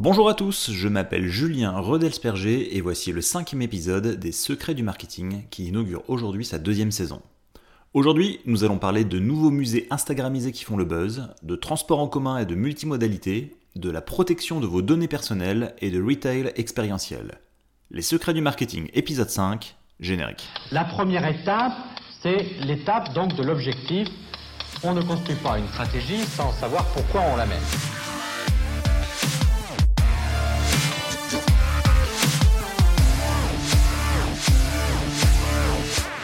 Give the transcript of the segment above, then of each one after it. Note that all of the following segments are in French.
Bonjour à tous, je m'appelle Julien Redelsperger et voici le cinquième épisode des Secrets du Marketing qui inaugure aujourd'hui sa deuxième saison. Aujourd'hui, nous allons parler de nouveaux musées Instagramisés qui font le buzz, de transport en commun et de multimodalité, de la protection de vos données personnelles et de retail expérientiel. Les Secrets du Marketing, épisode 5, générique. La première étape, c'est l'étape donc de l'objectif. On ne construit pas une stratégie sans savoir pourquoi on la met.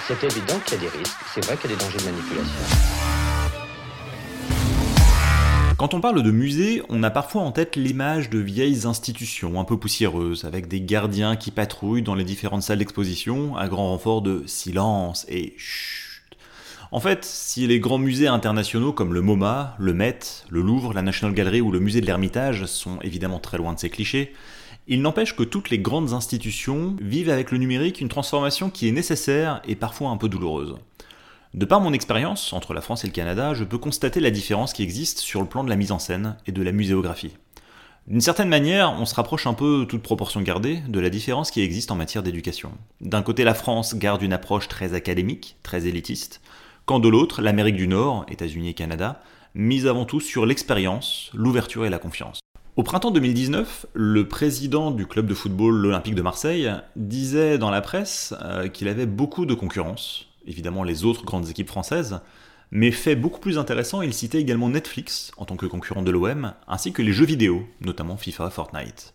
C'est évident qu'il y a des risques, c'est vrai qu'il y a des dangers de manipulation. Quand on parle de musée, on a parfois en tête l'image de vieilles institutions un peu poussiéreuses, avec des gardiens qui patrouillent dans les différentes salles d'exposition, à grand renfort de silence et chut. En fait, si les grands musées internationaux comme le MoMA, le Met, le Louvre, la National Gallery ou le musée de l'Ermitage sont évidemment très loin de ces clichés, il n'empêche que toutes les grandes institutions vivent avec le numérique une transformation qui est nécessaire et parfois un peu douloureuse. De par mon expérience entre la France et le Canada, je peux constater la différence qui existe sur le plan de la mise en scène et de la muséographie. D'une certaine manière, on se rapproche un peu, toute proportion gardée, de la différence qui existe en matière d'éducation. D'un côté, la France garde une approche très académique, très élitiste, quand de l'autre, l'Amérique du Nord, États-Unis et Canada, mise avant tout sur l'expérience, l'ouverture et la confiance. Au printemps 2019, le président du club de football l'Olympique de Marseille disait dans la presse euh, qu'il avait beaucoup de concurrence, évidemment les autres grandes équipes françaises, mais fait beaucoup plus intéressant, il citait également Netflix en tant que concurrent de l'OM, ainsi que les jeux vidéo, notamment FIFA, Fortnite.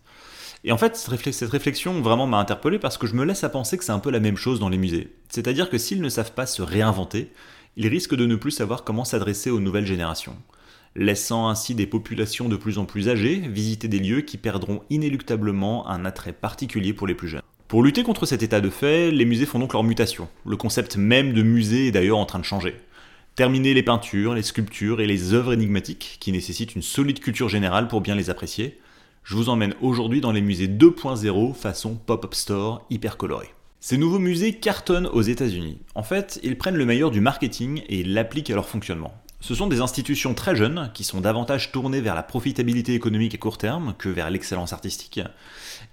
Et en fait, cette réflexion vraiment m'a interpellé parce que je me laisse à penser que c'est un peu la même chose dans les musées. C'est-à-dire que s'ils ne savent pas se réinventer, ils risquent de ne plus savoir comment s'adresser aux nouvelles générations laissant ainsi des populations de plus en plus âgées visiter des lieux qui perdront inéluctablement un attrait particulier pour les plus jeunes. Pour lutter contre cet état de fait, les musées font donc leur mutation. Le concept même de musée est d'ailleurs en train de changer. Terminer les peintures, les sculptures et les œuvres énigmatiques qui nécessitent une solide culture générale pour bien les apprécier. Je vous emmène aujourd'hui dans les musées 2.0 façon pop-up store hyper coloré. Ces nouveaux musées cartonnent aux États-Unis. En fait, ils prennent le meilleur du marketing et l'appliquent à leur fonctionnement. Ce sont des institutions très jeunes qui sont davantage tournées vers la profitabilité économique à court terme que vers l'excellence artistique,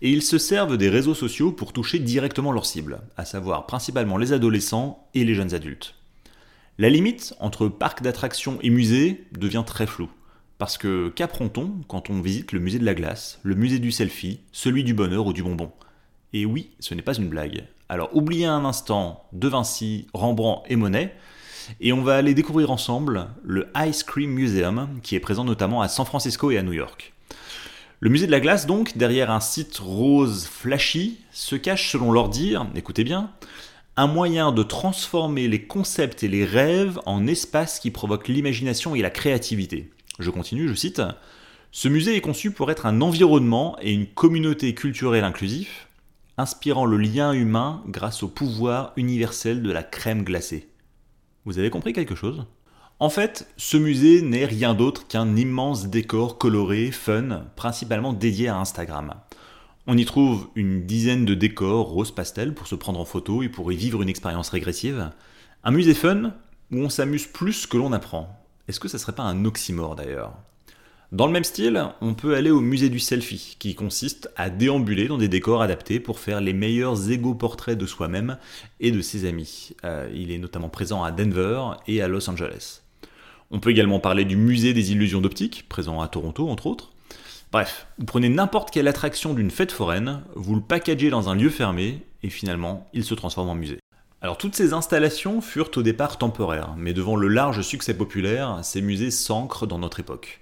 et ils se servent des réseaux sociaux pour toucher directement leur cible, à savoir principalement les adolescents et les jeunes adultes. La limite entre parc d'attractions et musée devient très floue, parce que qu'apprend-on quand on visite le musée de la glace, le musée du selfie, celui du bonheur ou du bonbon? Et oui, ce n'est pas une blague. Alors oubliez un instant De Vinci, Rembrandt et Monet, et on va aller découvrir ensemble le Ice Cream Museum, qui est présent notamment à San Francisco et à New York. Le musée de la glace, donc, derrière un site rose flashy, se cache, selon leur dire, écoutez bien, un moyen de transformer les concepts et les rêves en espaces qui provoquent l'imagination et la créativité. Je continue, je cite. Ce musée est conçu pour être un environnement et une communauté culturelle inclusif, inspirant le lien humain grâce au pouvoir universel de la crème glacée. Vous avez compris quelque chose? En fait, ce musée n'est rien d'autre qu'un immense décor coloré, fun, principalement dédié à Instagram. On y trouve une dizaine de décors rose pastel pour se prendre en photo et pour y vivre une expérience régressive. Un musée fun où on s'amuse plus que l'on apprend. Est-ce que ça serait pas un oxymore d'ailleurs? Dans le même style, on peut aller au musée du selfie, qui consiste à déambuler dans des décors adaptés pour faire les meilleurs égaux portraits de soi-même et de ses amis. Euh, il est notamment présent à Denver et à Los Angeles. On peut également parler du musée des illusions d'optique, présent à Toronto entre autres. Bref, vous prenez n'importe quelle attraction d'une fête foraine, vous le packagez dans un lieu fermé, et finalement, il se transforme en musée. Alors toutes ces installations furent au départ temporaires, mais devant le large succès populaire, ces musées s'ancrent dans notre époque.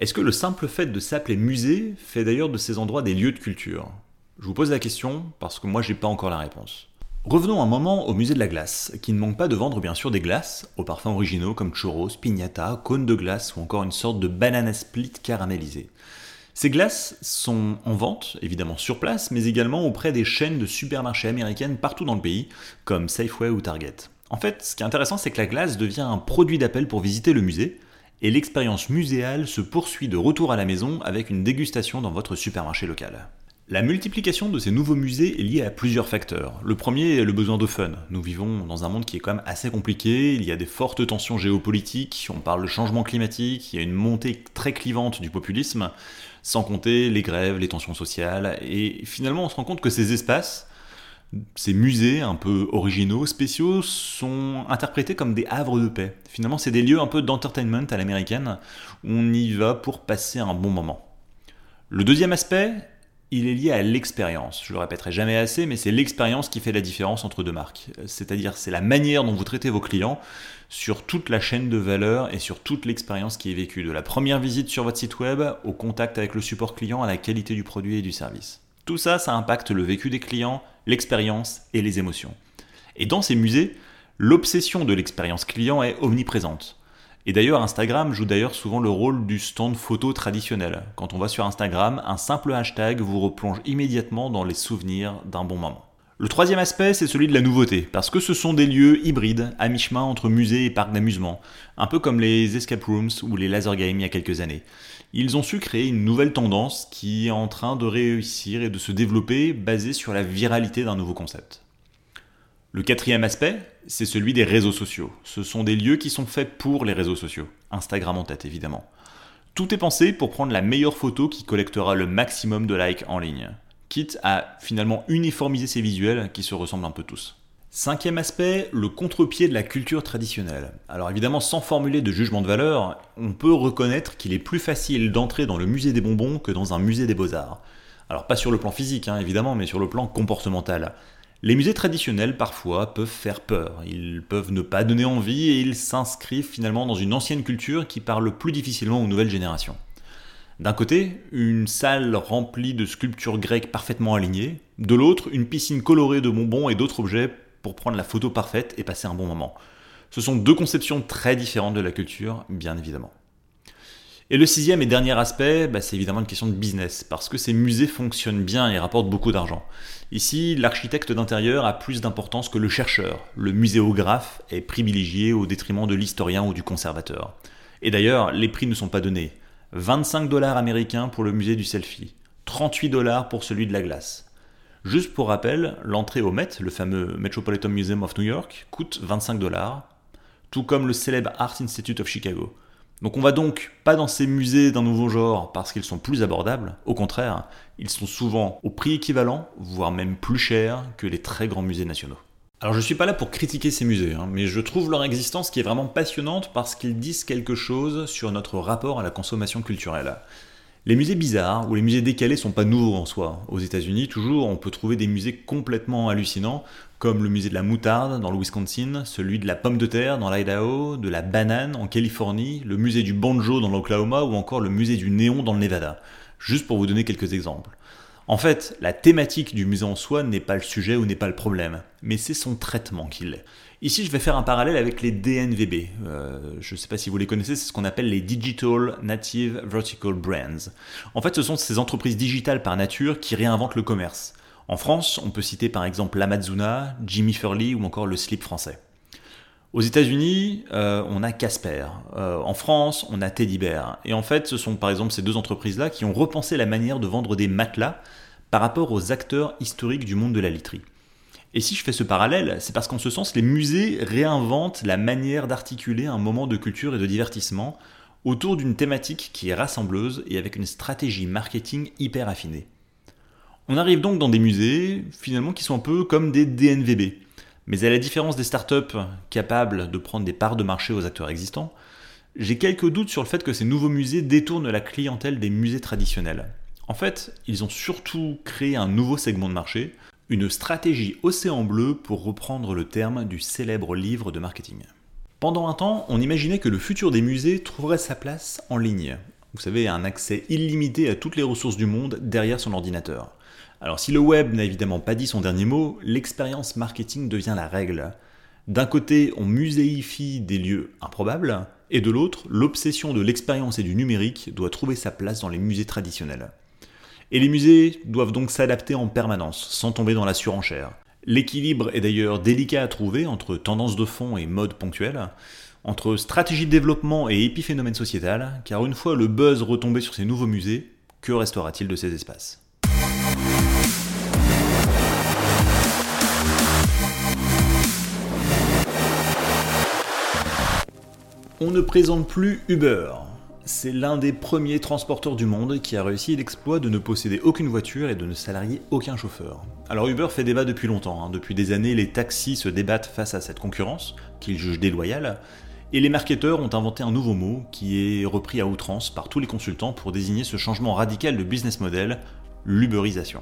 Est-ce que le simple fait de s'appeler musée fait d'ailleurs de ces endroits des lieux de culture? Je vous pose la question parce que moi j'ai pas encore la réponse. Revenons un moment au musée de la glace, qui ne manque pas de vendre bien sûr des glaces, aux parfums originaux comme churros, piñata, cônes de glace ou encore une sorte de banana split caramélisé. Ces glaces sont en vente, évidemment sur place, mais également auprès des chaînes de supermarchés américaines partout dans le pays, comme Safeway ou Target. En fait, ce qui est intéressant, c'est que la glace devient un produit d'appel pour visiter le musée, et l'expérience muséale se poursuit de retour à la maison avec une dégustation dans votre supermarché local. La multiplication de ces nouveaux musées est liée à plusieurs facteurs. Le premier est le besoin de fun. Nous vivons dans un monde qui est quand même assez compliqué, il y a des fortes tensions géopolitiques, on parle de changement climatique, il y a une montée très clivante du populisme, sans compter les grèves, les tensions sociales, et finalement on se rend compte que ces espaces, ces musées un peu originaux, spéciaux, sont interprétés comme des havres de paix. Finalement c'est des lieux un peu d'entertainment à l'américaine, où on y va pour passer un bon moment. Le deuxième aspect, il est lié à l'expérience. Je le répéterai jamais assez, mais c'est l'expérience qui fait la différence entre deux marques. C'est-à-dire, c'est la manière dont vous traitez vos clients sur toute la chaîne de valeur et sur toute l'expérience qui est vécue, de la première visite sur votre site web au contact avec le support client à la qualité du produit et du service. Tout ça, ça impacte le vécu des clients, l'expérience et les émotions. Et dans ces musées, l'obsession de l'expérience client est omniprésente. Et d'ailleurs, Instagram joue d'ailleurs souvent le rôle du stand photo traditionnel. Quand on va sur Instagram, un simple hashtag vous replonge immédiatement dans les souvenirs d'un bon moment. Le troisième aspect, c'est celui de la nouveauté, parce que ce sont des lieux hybrides, à mi-chemin entre musée et parc d'amusement, un peu comme les escape rooms ou les laser games il y a quelques années. Ils ont su créer une nouvelle tendance qui est en train de réussir et de se développer basée sur la viralité d'un nouveau concept. Le quatrième aspect, c'est celui des réseaux sociaux. Ce sont des lieux qui sont faits pour les réseaux sociaux. Instagram en tête, évidemment. Tout est pensé pour prendre la meilleure photo qui collectera le maximum de likes en ligne, quitte à finalement uniformiser ces visuels qui se ressemblent un peu tous. Cinquième aspect, le contre-pied de la culture traditionnelle. Alors évidemment, sans formuler de jugement de valeur, on peut reconnaître qu'il est plus facile d'entrer dans le musée des bonbons que dans un musée des beaux-arts. Alors pas sur le plan physique, hein, évidemment, mais sur le plan comportemental. Les musées traditionnels, parfois, peuvent faire peur, ils peuvent ne pas donner envie et ils s'inscrivent finalement dans une ancienne culture qui parle plus difficilement aux nouvelles générations. D'un côté, une salle remplie de sculptures grecques parfaitement alignées, de l'autre, une piscine colorée de bonbons et d'autres objets pour prendre la photo parfaite et passer un bon moment. Ce sont deux conceptions très différentes de la culture, bien évidemment. Et le sixième et dernier aspect, bah, c'est évidemment une question de business, parce que ces musées fonctionnent bien et rapportent beaucoup d'argent. Ici, l'architecte d'intérieur a plus d'importance que le chercheur. Le muséographe est privilégié au détriment de l'historien ou du conservateur. Et d'ailleurs, les prix ne sont pas donnés. 25 dollars américains pour le musée du selfie, 38 dollars pour celui de la glace. Juste pour rappel, l'entrée au Met, le fameux Metropolitan Museum of New York, coûte 25 dollars, tout comme le célèbre Art Institute of Chicago. Donc on va donc pas dans ces musées d'un nouveau genre parce qu'ils sont plus abordables, au contraire, ils sont souvent au prix équivalent, voire même plus chers que les très grands musées nationaux. Alors je suis pas là pour critiquer ces musées, hein, mais je trouve leur existence qui est vraiment passionnante parce qu'ils disent quelque chose sur notre rapport à la consommation culturelle. Les musées bizarres ou les musées décalés sont pas nouveaux en soi. Aux États-Unis, toujours, on peut trouver des musées complètement hallucinants, comme le musée de la moutarde dans le Wisconsin, celui de la pomme de terre dans l'Idaho, de la banane en Californie, le musée du banjo dans l'Oklahoma ou encore le musée du néon dans le Nevada. Juste pour vous donner quelques exemples. En fait, la thématique du musée en soi n'est pas le sujet ou n'est pas le problème, mais c'est son traitement qui l'est. Ici, je vais faire un parallèle avec les DNVB. Euh, je ne sais pas si vous les connaissez, c'est ce qu'on appelle les Digital Native Vertical Brands. En fait, ce sont ces entreprises digitales par nature qui réinventent le commerce. En France, on peut citer par exemple l'Amazuna, Jimmy Furley ou encore le slip français. Aux États-Unis, euh, on a Casper. Euh, en France, on a Teddy Bear. Et en fait, ce sont par exemple ces deux entreprises-là qui ont repensé la manière de vendre des matelas par rapport aux acteurs historiques du monde de la literie. Et si je fais ce parallèle, c'est parce qu'en ce sens, les musées réinventent la manière d'articuler un moment de culture et de divertissement autour d'une thématique qui est rassembleuse et avec une stratégie marketing hyper affinée. On arrive donc dans des musées, finalement, qui sont un peu comme des DNVB. Mais à la différence des startups capables de prendre des parts de marché aux acteurs existants, j'ai quelques doutes sur le fait que ces nouveaux musées détournent la clientèle des musées traditionnels. En fait, ils ont surtout créé un nouveau segment de marché, une stratégie océan bleu pour reprendre le terme du célèbre livre de marketing. Pendant un temps, on imaginait que le futur des musées trouverait sa place en ligne. Vous savez, un accès illimité à toutes les ressources du monde derrière son ordinateur. Alors si le web n'a évidemment pas dit son dernier mot, l'expérience marketing devient la règle. D'un côté, on muséifie des lieux improbables, et de l'autre, l'obsession de l'expérience et du numérique doit trouver sa place dans les musées traditionnels. Et les musées doivent donc s'adapter en permanence, sans tomber dans la surenchère. L'équilibre est d'ailleurs délicat à trouver entre tendance de fond et mode ponctuel, entre stratégie de développement et épiphénomène sociétal, car une fois le buzz retombé sur ces nouveaux musées, que restera-t-il de ces espaces? On ne présente plus Uber, c'est l'un des premiers transporteurs du monde qui a réussi l'exploit de ne posséder aucune voiture et de ne salarier aucun chauffeur. Alors Uber fait débat depuis longtemps. Hein. Depuis des années, les taxis se débattent face à cette concurrence, qu'ils jugent déloyale, et les marketeurs ont inventé un nouveau mot qui est repris à outrance par tous les consultants pour désigner ce changement radical de business model, l'uberisation.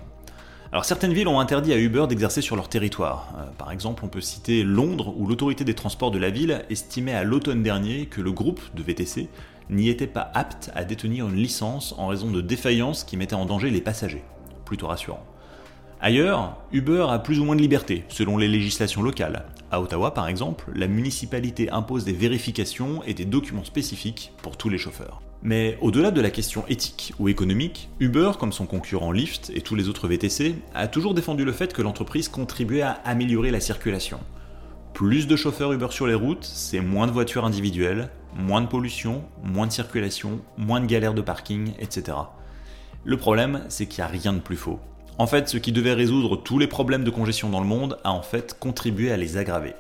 Alors certaines villes ont interdit à Uber d'exercer sur leur territoire. Euh, par exemple, on peut citer Londres où l'autorité des transports de la ville estimait à l'automne dernier que le groupe de VTC n'y était pas apte à détenir une licence en raison de défaillances qui mettaient en danger les passagers. Plutôt rassurant. Ailleurs, Uber a plus ou moins de liberté, selon les législations locales. À Ottawa, par exemple, la municipalité impose des vérifications et des documents spécifiques pour tous les chauffeurs. Mais au-delà de la question éthique ou économique, Uber, comme son concurrent Lyft et tous les autres VTC, a toujours défendu le fait que l'entreprise contribuait à améliorer la circulation. Plus de chauffeurs Uber sur les routes, c'est moins de voitures individuelles, moins de pollution, moins de circulation, moins de galères de parking, etc. Le problème, c'est qu'il n'y a rien de plus faux. En fait, ce qui devait résoudre tous les problèmes de congestion dans le monde a en fait contribué à les aggraver.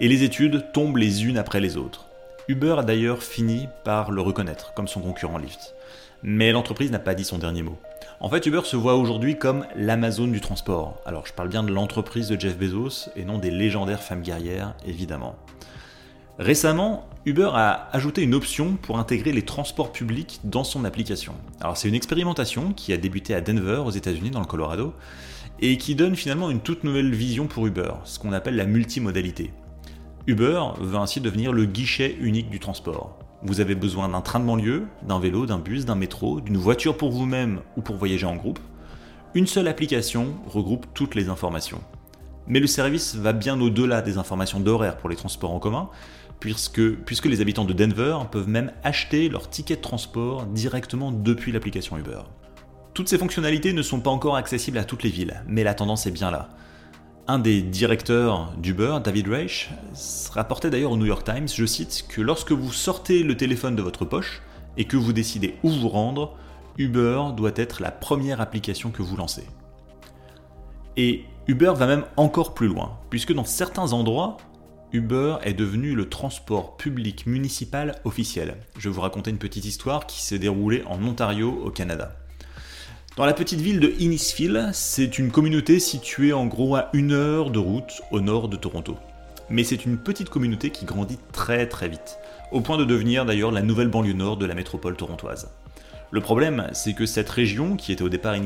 Et les études tombent les unes après les autres. Uber a d'ailleurs fini par le reconnaître comme son concurrent Lyft. Mais l'entreprise n'a pas dit son dernier mot. En fait, Uber se voit aujourd'hui comme l'Amazon du transport. Alors je parle bien de l'entreprise de Jeff Bezos et non des légendaires femmes guerrières, évidemment. Récemment, Uber a ajouté une option pour intégrer les transports publics dans son application. Alors c'est une expérimentation qui a débuté à Denver aux États-Unis dans le Colorado et qui donne finalement une toute nouvelle vision pour Uber, ce qu'on appelle la multimodalité. Uber veut ainsi devenir le guichet unique du transport. Vous avez besoin d'un train de banlieue, d'un vélo, d'un bus, d'un métro, d'une voiture pour vous-même ou pour voyager en groupe. Une seule application regroupe toutes les informations. Mais le service va bien au-delà des informations d'horaire pour les transports en commun, puisque, puisque les habitants de Denver peuvent même acheter leur ticket de transport directement depuis l'application Uber. Toutes ces fonctionnalités ne sont pas encore accessibles à toutes les villes, mais la tendance est bien là. Un des directeurs d'Uber, David Reich, rapportait d'ailleurs au New York Times, je cite, que lorsque vous sortez le téléphone de votre poche et que vous décidez où vous rendre, Uber doit être la première application que vous lancez. Et Uber va même encore plus loin, puisque dans certains endroits, Uber est devenu le transport public municipal officiel. Je vais vous raconter une petite histoire qui s'est déroulée en Ontario, au Canada. Dans la petite ville de Innisfil, c'est une communauté située en gros à une heure de route au nord de Toronto. Mais c'est une petite communauté qui grandit très très vite, au point de devenir d'ailleurs la nouvelle banlieue nord de la métropole torontoise. Le problème, c'est que cette région, qui était au départ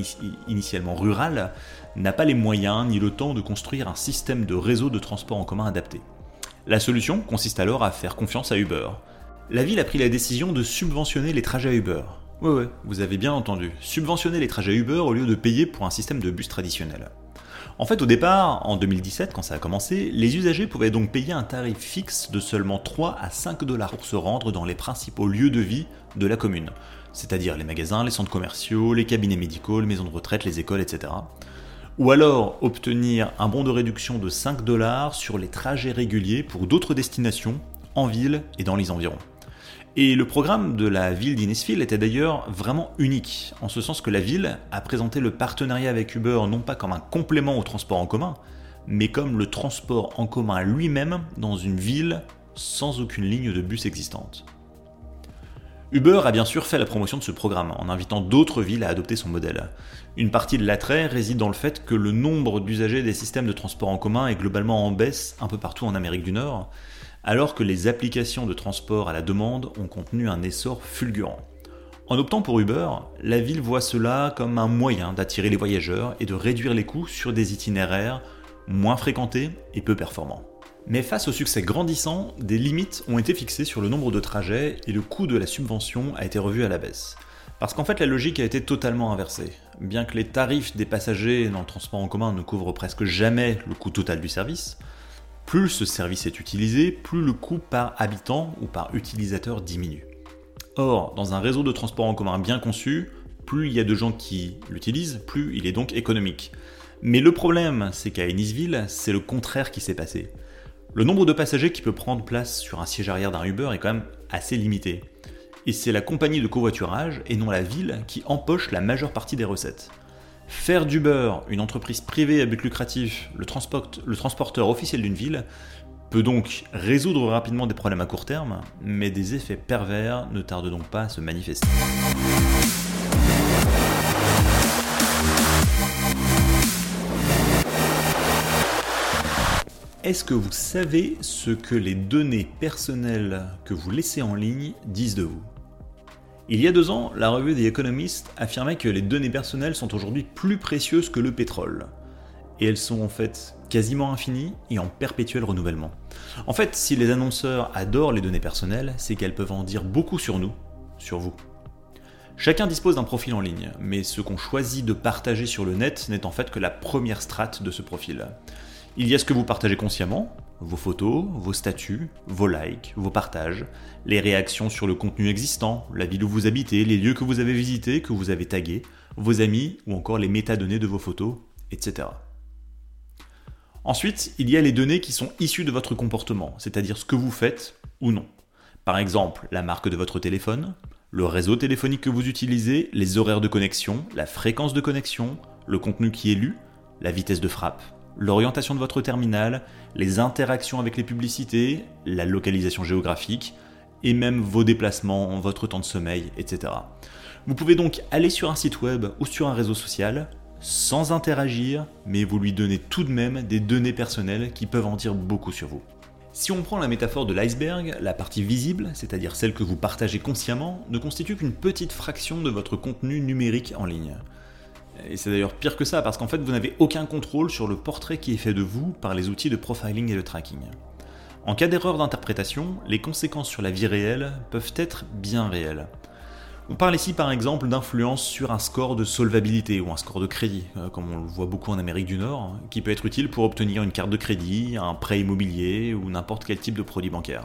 initialement rurale, n'a pas les moyens ni le temps de construire un système de réseau de transport en commun adapté. La solution consiste alors à faire confiance à Uber. La ville a pris la décision de subventionner les trajets à Uber, Ouais, ouais, vous avez bien entendu. Subventionner les trajets Uber au lieu de payer pour un système de bus traditionnel. En fait, au départ, en 2017, quand ça a commencé, les usagers pouvaient donc payer un tarif fixe de seulement 3 à 5 dollars pour se rendre dans les principaux lieux de vie de la commune, c'est-à-dire les magasins, les centres commerciaux, les cabinets médicaux, les maisons de retraite, les écoles, etc. Ou alors obtenir un bon de réduction de 5 dollars sur les trajets réguliers pour d'autres destinations, en ville et dans les environs. Et le programme de la ville d'Innisfil était d'ailleurs vraiment unique, en ce sens que la ville a présenté le partenariat avec Uber non pas comme un complément au transport en commun, mais comme le transport en commun lui-même dans une ville sans aucune ligne de bus existante. Uber a bien sûr fait la promotion de ce programme en invitant d'autres villes à adopter son modèle. Une partie de l'attrait réside dans le fait que le nombre d'usagers des systèmes de transport en commun est globalement en baisse un peu partout en Amérique du Nord, alors que les applications de transport à la demande ont contenu un essor fulgurant. En optant pour Uber, la ville voit cela comme un moyen d'attirer les voyageurs et de réduire les coûts sur des itinéraires moins fréquentés et peu performants. Mais face au succès grandissant, des limites ont été fixées sur le nombre de trajets et le coût de la subvention a été revu à la baisse. Parce qu'en fait la logique a été totalement inversée. Bien que les tarifs des passagers dans le transport en commun ne couvrent presque jamais le coût total du service, plus ce service est utilisé, plus le coût par habitant ou par utilisateur diminue. Or, dans un réseau de transport en commun bien conçu, plus il y a de gens qui l'utilisent, plus il est donc économique. Mais le problème, c'est qu'à Ennisville, c'est le contraire qui s'est passé. Le nombre de passagers qui peut prendre place sur un siège arrière d'un Uber est quand même assez limité. Et c'est la compagnie de covoiturage, et non la ville, qui empoche la majeure partie des recettes. Faire d'Uber une entreprise privée à but lucratif, le, transporteur officiel d'une ville, peut donc résoudre rapidement des problèmes à court terme, mais des effets pervers ne tardent donc pas à se manifester. Est-ce que vous savez ce que les données personnelles que vous laissez en ligne disent de vous? Il y a deux ans, la revue The Economist affirmait que les données personnelles sont aujourd'hui plus précieuses que le pétrole. Et elles sont en fait quasiment infinies et en perpétuel renouvellement. En fait, si les annonceurs adorent les données personnelles, c'est qu'elles peuvent en dire beaucoup sur nous, sur vous. Chacun dispose d'un profil en ligne, mais ce qu'on choisit de partager sur le net n'est en fait que la première strate de ce profil. Il y a ce que vous partagez consciemment, vos photos, vos statuts, vos likes, vos partages, les réactions sur le contenu existant, la ville où vous habitez, les lieux que vous avez visités, que vous avez tagués, vos amis ou encore les métadonnées de vos photos, etc. Ensuite, il y a les données qui sont issues de votre comportement, c'est-à-dire ce que vous faites ou non. Par exemple, la marque de votre téléphone, le réseau téléphonique que vous utilisez, les horaires de connexion, la fréquence de connexion, le contenu qui est lu, la vitesse de frappe, l'orientation de votre terminal, les interactions avec les publicités, la localisation géographique, et même vos déplacements, votre temps de sommeil, etc. Vous pouvez donc aller sur un site web ou sur un réseau social sans interagir, mais vous lui donnez tout de même des données personnelles qui peuvent en dire beaucoup sur vous. Si on prend la métaphore de l'iceberg, la partie visible, c'est-à-dire celle que vous partagez consciemment, ne constitue qu'une petite fraction de votre contenu numérique en ligne. Et c'est d'ailleurs pire que ça, parce qu'en fait, vous n'avez aucun contrôle sur le portrait qui est fait de vous par les outils de profiling et de tracking. En cas d'erreur d'interprétation, les conséquences sur la vie réelle peuvent être bien réelles. On parle ici par exemple d'influence sur un score de solvabilité ou un score de crédit, euh, comme on le voit beaucoup en Amérique du Nord, hein, qui peut être utile pour obtenir une carte de crédit, un prêt immobilier ou n'importe quel type de produit bancaire.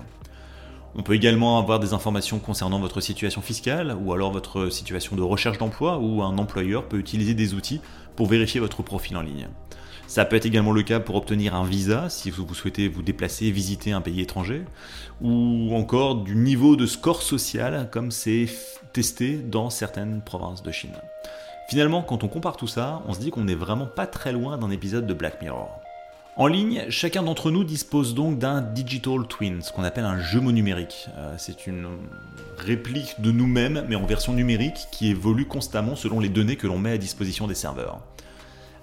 On peut également avoir des informations concernant votre situation fiscale ou alors votre situation de recherche d'emploi où un employeur peut utiliser des outils pour vérifier votre profil en ligne. Ça peut être également le cas pour obtenir un visa si vous souhaitez vous déplacer visiter un pays étranger, ou encore du niveau de score social comme c'est testé dans certaines provinces de Chine. Finalement, quand on compare tout ça, on se dit qu'on n'est vraiment pas très loin d'un épisode de Black Mirror. En ligne, chacun d'entre nous dispose donc d'un digital twin, ce qu'on appelle un jumeau numérique. Euh, c'est une réplique de nous-mêmes, mais en version numérique, qui évolue constamment selon les données que l'on met à disposition des serveurs.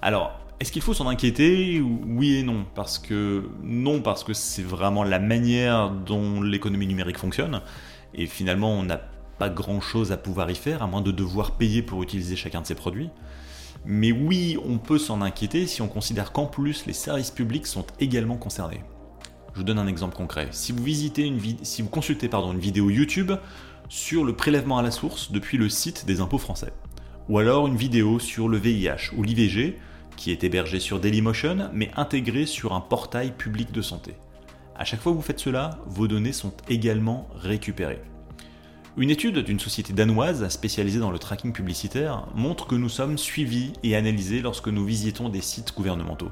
Alors, est-ce qu'il faut s'en inquiéter Oui et non? Parce que non, parce que c'est vraiment la manière dont l'économie numérique fonctionne. Et finalement, on n'a pas grand-chose à pouvoir y faire, à moins de devoir payer pour utiliser chacun de ces produits. Mais oui, on peut s'en inquiéter si on considère qu'en plus les services publics sont également concernés. Je vous donne un exemple concret. Si vous, visitez une si consultez une vidéo YouTube sur le prélèvement à la source depuis le site des impôts français, ou alors une vidéo sur le VIH ou l'IVG qui est hébergée sur Dailymotion mais intégrée sur un portail public de santé. À chaque fois que vous faites cela, vos données sont également récupérées. Une étude d'une société danoise spécialisée dans le tracking publicitaire montre que nous sommes suivis et analysés lorsque nous visitons des sites gouvernementaux.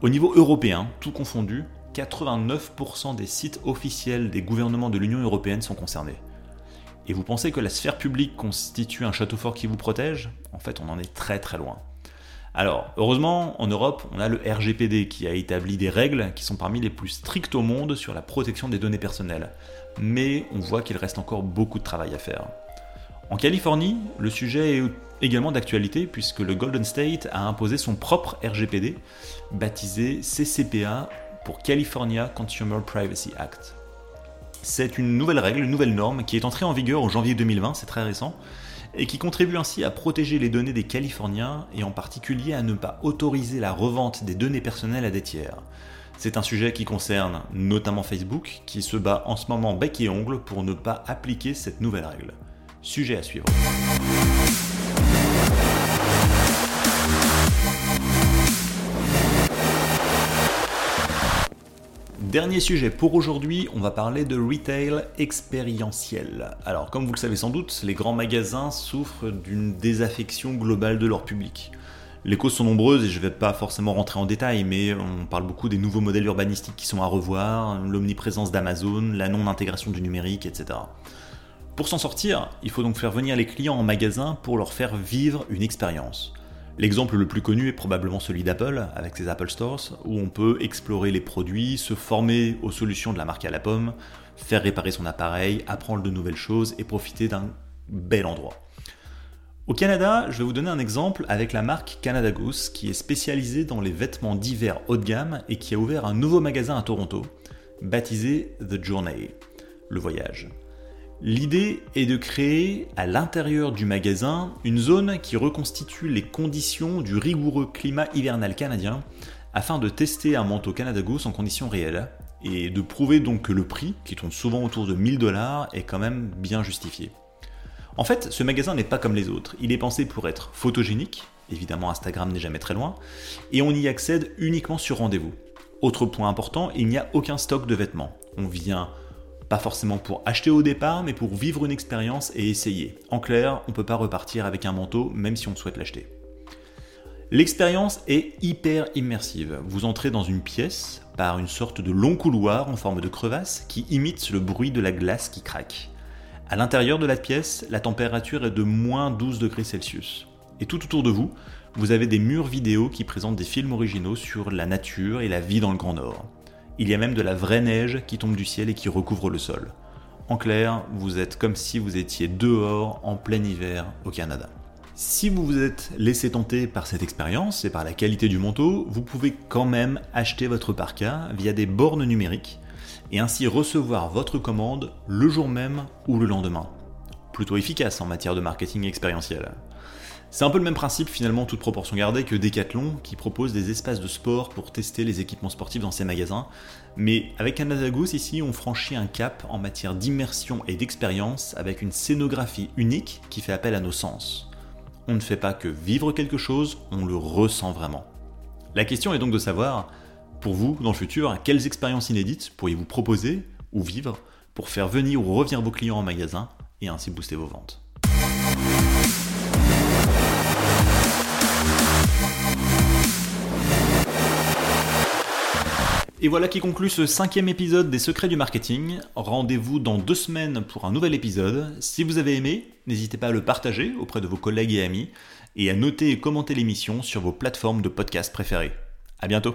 Au niveau européen, tout confondu, 89% des sites officiels des gouvernements de l'Union européenne sont concernés. Et vous pensez que la sphère publique constitue un château fort qui vous protège? En fait, on en est très très loin. Alors, heureusement, en Europe, on a le RGPD qui a établi des règles qui sont parmi les plus strictes au monde sur la protection des données personnelles. Mais on voit qu'il reste encore beaucoup de travail à faire. En Californie, le sujet est également d'actualité puisque le Golden State a imposé son propre RGPD, baptisé CCPA pour California Consumer Privacy Act. C'est une nouvelle règle, une nouvelle norme qui est entrée en vigueur en janvier 2020, c'est très récent, et qui contribue ainsi à protéger les données des Californiens et en particulier à ne pas autoriser la revente des données personnelles à des tiers. C'est un sujet qui concerne notamment Facebook, qui se bat en ce moment bec et ongle pour ne pas appliquer cette nouvelle règle. Sujet à suivre. Dernier sujet pour aujourd'hui, on va parler de retail expérientiel. Alors comme vous le savez sans doute, les grands magasins souffrent d'une désaffection globale de leur public. Les causes sont nombreuses et je ne vais pas forcément rentrer en détail, mais on parle beaucoup des nouveaux modèles urbanistiques qui sont à revoir, l'omniprésence d'Amazon, la non-intégration du numérique, etc. Pour s'en sortir, il faut donc faire venir les clients en magasin pour leur faire vivre une expérience. L'exemple le plus connu est probablement celui d'Apple, avec ses Apple Stores, où on peut explorer les produits, se former aux solutions de la marque à la pomme, faire réparer son appareil, apprendre de nouvelles choses et profiter d'un bel endroit. Au Canada, je vais vous donner un exemple avec la marque Canada Goose qui est spécialisée dans les vêtements d'hiver haut de gamme et qui a ouvert un nouveau magasin à Toronto, baptisé The Journey, le voyage. L'idée est de créer à l'intérieur du magasin une zone qui reconstitue les conditions du rigoureux climat hivernal canadien afin de tester un manteau Canada Goose en conditions réelles et de prouver donc que le prix, qui tourne souvent autour de 1000 dollars, est quand même bien justifié. En fait, ce magasin n'est pas comme les autres. Il est pensé pour être photogénique, évidemment Instagram n'est jamais très loin, et on y accède uniquement sur rendez-vous. Autre point important, il n'y a aucun stock de vêtements. On vient pas forcément pour acheter au départ, mais pour vivre une expérience et essayer. En clair, on ne peut pas repartir avec un manteau même si on souhaite l'acheter. L'expérience est hyper immersive. Vous entrez dans une pièce par une sorte de long couloir en forme de crevasse qui imite le bruit de la glace qui craque. À l'intérieur de la pièce, la température est de moins 12 degrés Celsius. Et tout autour de vous, vous avez des murs vidéo qui présentent des films originaux sur la nature et la vie dans le Grand Nord. Il y a même de la vraie neige qui tombe du ciel et qui recouvre le sol. En clair, vous êtes comme si vous étiez dehors en plein hiver au Canada. Si vous vous êtes laissé tenter par cette expérience et par la qualité du manteau, vous pouvez quand même acheter votre parka via des bornes numériques et ainsi recevoir votre commande le jour même ou le lendemain. Plutôt efficace en matière de marketing expérientiel. C'est un peu le même principe finalement, toute proportion gardée, que Decathlon, qui propose des espaces de sport pour tester les équipements sportifs dans ses magasins. Mais avec Canada ici, on franchit un cap en matière d'immersion et d'expérience avec une scénographie unique qui fait appel à nos sens. On ne fait pas que vivre quelque chose, on le ressent vraiment. La question est donc de savoir, pour vous, dans le futur, quelles expériences inédites pourriez-vous proposer ou vivre pour faire venir ou revenir vos clients en magasin et ainsi booster vos ventes? Et voilà qui conclut ce cinquième épisode des Secrets du Marketing. Rendez-vous dans deux semaines pour un nouvel épisode. Si vous avez aimé, n'hésitez pas à le partager auprès de vos collègues et amis et à noter et commenter l'émission sur vos plateformes de podcast préférées. À bientôt